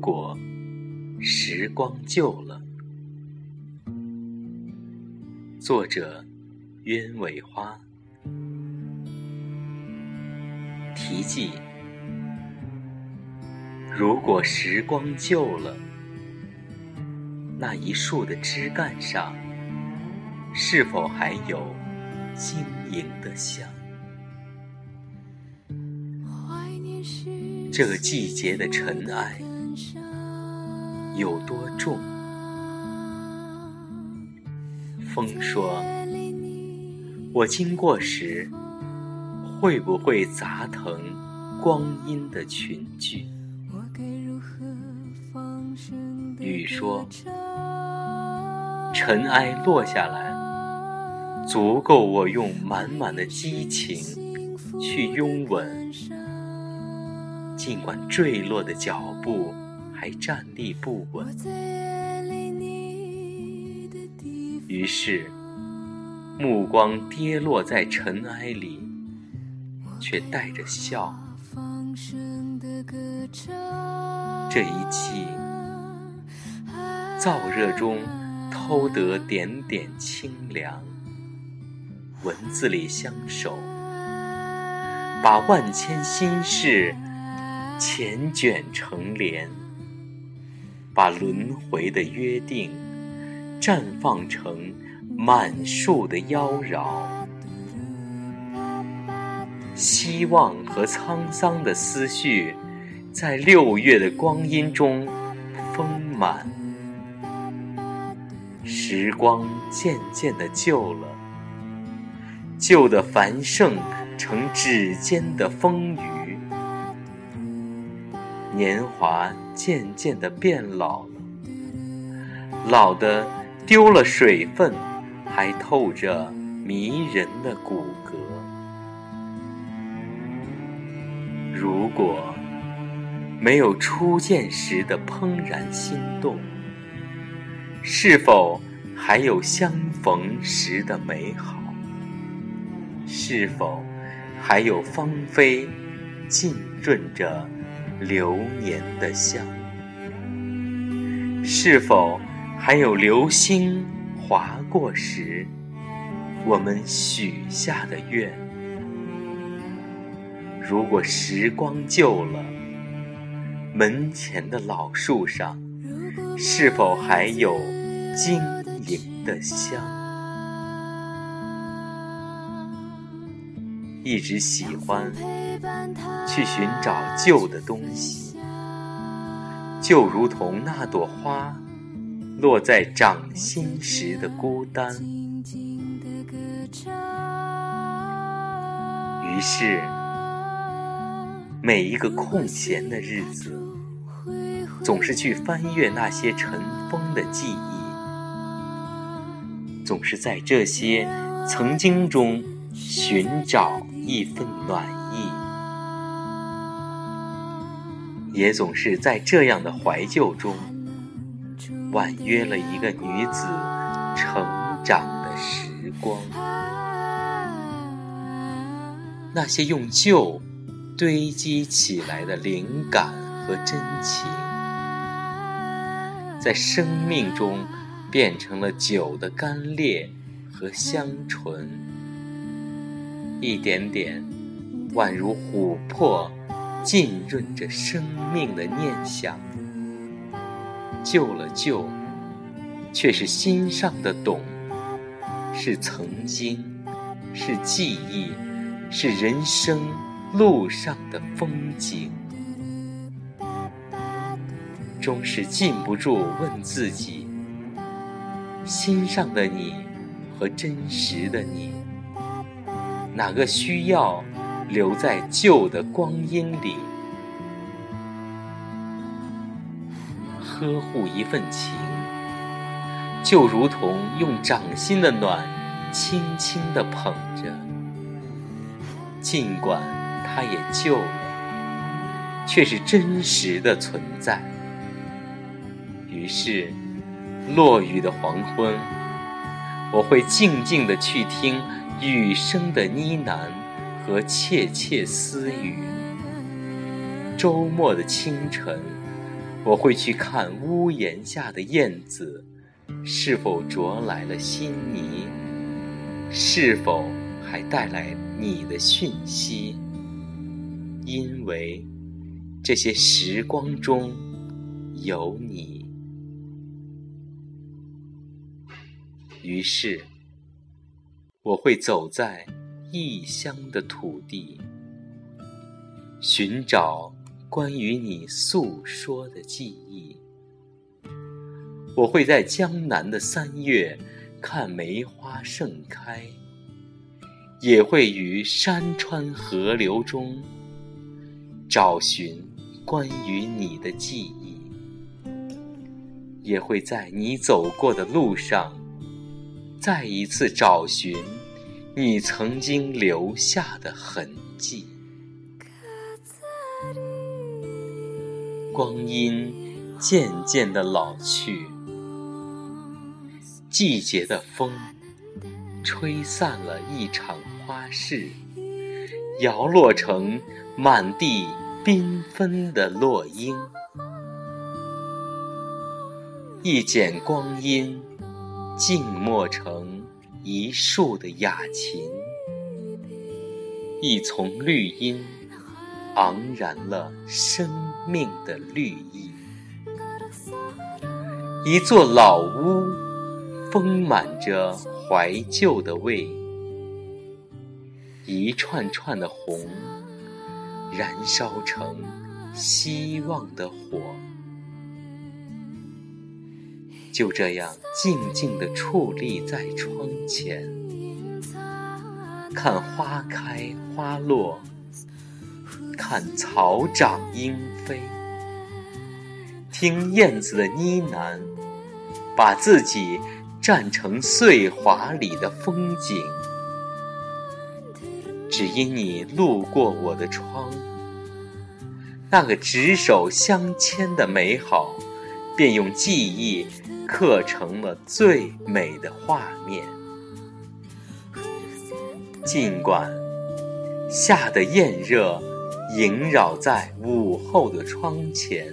果时光旧了，作者鸢尾花，题记：如果时光旧了，那一树的枝干上，是否还有晶莹的香？这个季节的尘埃有多重？风说：“我经过时，会不会砸疼光阴的群聚？”雨说：“尘埃落下来，足够我用满满的激情去拥吻。”尽管坠落的脚步还站立不稳，于是目光跌落在尘埃里，却带着笑。这一季燥热中偷得点点清凉，文字里相守，把万千心事。缱绻成莲，把轮回的约定绽放成满树的妖娆，希望和沧桑的思绪在六月的光阴中丰满。时光渐渐的旧了，旧的繁盛成指尖的风雨。年华渐渐的变老了，老的丢了水分，还透着迷人的骨骼。如果没有初见时的怦然心动，是否还有相逢时的美好？是否还有芳菲浸润着？流年的香，是否还有流星划过时，我们许下的愿？如果时光旧了，门前的老树上，是否还有晶莹的香？一直喜欢。去寻找旧的东西，就如同那朵花落在掌心时的孤单。于是，每一个空闲的日子，总是去翻阅那些尘封的记忆，总是在这些曾经中寻找一份暖。也总是在这样的怀旧中，婉约了一个女子成长的时光。那些用旧堆积起来的灵感和真情，在生命中变成了酒的干裂和香醇，一点点，宛如琥珀。浸润着生命的念想，旧了旧，却是心上的懂，是曾经，是记忆，是人生路上的风景。终是禁不住问自己：心上的你和真实的你，哪个需要？留在旧的光阴里，呵护一份情，就如同用掌心的暖，轻轻地捧着。尽管它也旧了，却是真实的存在。于是，落雨的黄昏，我会静静地去听雨声的呢喃。和窃窃私语。周末的清晨，我会去看屋檐下的燕子，是否啄来了新泥，是否还带来你的讯息？因为这些时光中有你，于是我会走在异乡的土地，寻找。关于你诉说的记忆，我会在江南的三月看梅花盛开，也会于山川河流中找寻关于你的记忆，也会在你走过的路上再一次找寻你曾经留下的痕迹。光阴渐渐的老去，季节的风吹散了一场花事，摇落成满地缤纷的落英。一剪光阴，静默成一树的雅琴，一丛绿荫。昂然了生命的绿意，一座老屋丰满着怀旧的味，一串串的红燃烧成希望的火，就这样静静地矗立在窗前，看花开花落。看草长莺飞，听燕子的呢喃，把自己站成碎华里的风景。只因你路过我的窗，那个执手相牵的美好，便用记忆刻成了最美的画面。尽管夏的炎热。萦绕在午后的窗前，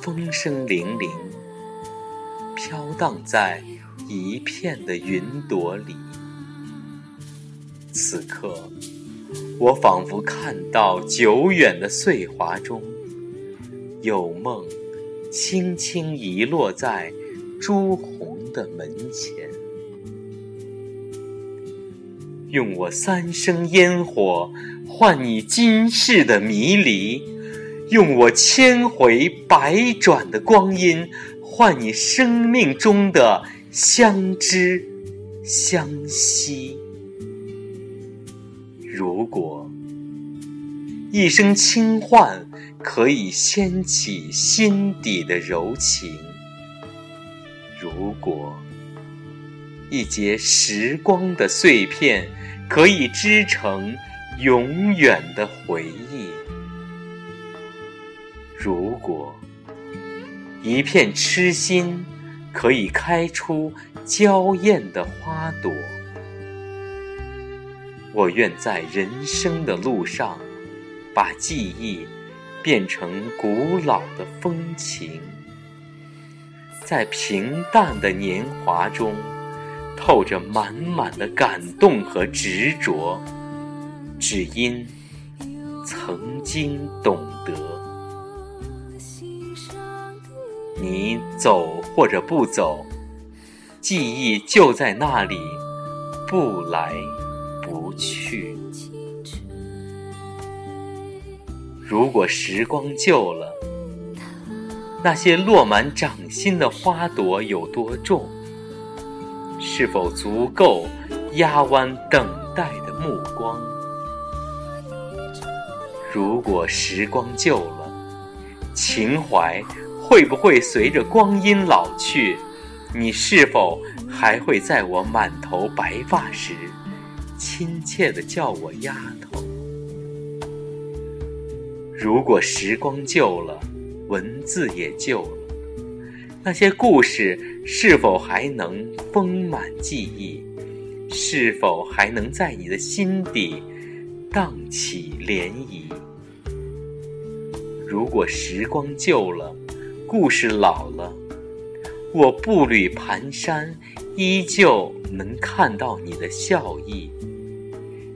风声凛凛，飘荡在一片的云朵里。此刻，我仿佛看到久远的岁华中，有梦轻轻遗落在朱红的门前。用我三生烟火换你今世的迷离，用我千回百转的光阴换你生命中的相知相惜。如果一声轻唤可以掀起心底的柔情，如果一节时光的碎片。可以织成永远的回忆。如果一片痴心可以开出娇艳的花朵，我愿在人生的路上，把记忆变成古老的风情，在平淡的年华中。透着满满的感动和执着，只因曾经懂得。你走或者不走，记忆就在那里，不来不去。如果时光旧了，那些落满掌心的花朵有多重？是否足够压弯等待的目光？如果时光旧了，情怀会不会随着光阴老去？你是否还会在我满头白发时，亲切地叫我丫头？如果时光旧了，文字也旧了。那些故事是否还能丰满记忆？是否还能在你的心底荡起涟漪？如果时光旧了，故事老了，我步履蹒跚，依旧能看到你的笑意。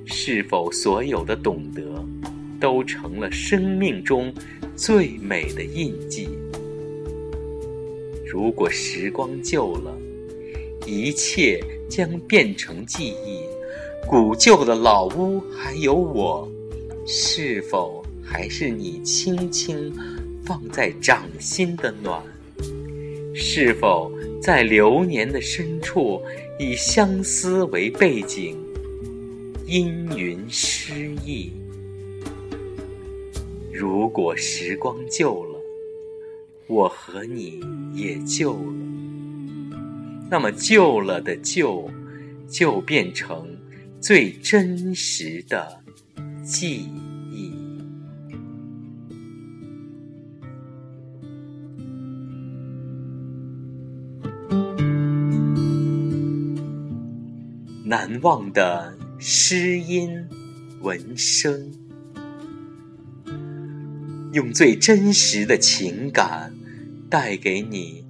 是否所有的懂得，都成了生命中最美的印记？如果时光旧了，一切将变成记忆。古旧的老屋还有我，是否还是你轻轻放在掌心的暖？是否在流年的深处，以相思为背景？阴云诗意。如果时光旧了，我和你也旧了，那么旧了的旧，就变成最真实的记忆。难忘的。诗音闻声，用最真实的情感，带给你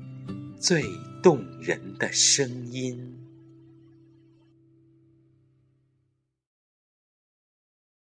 最动人的声音。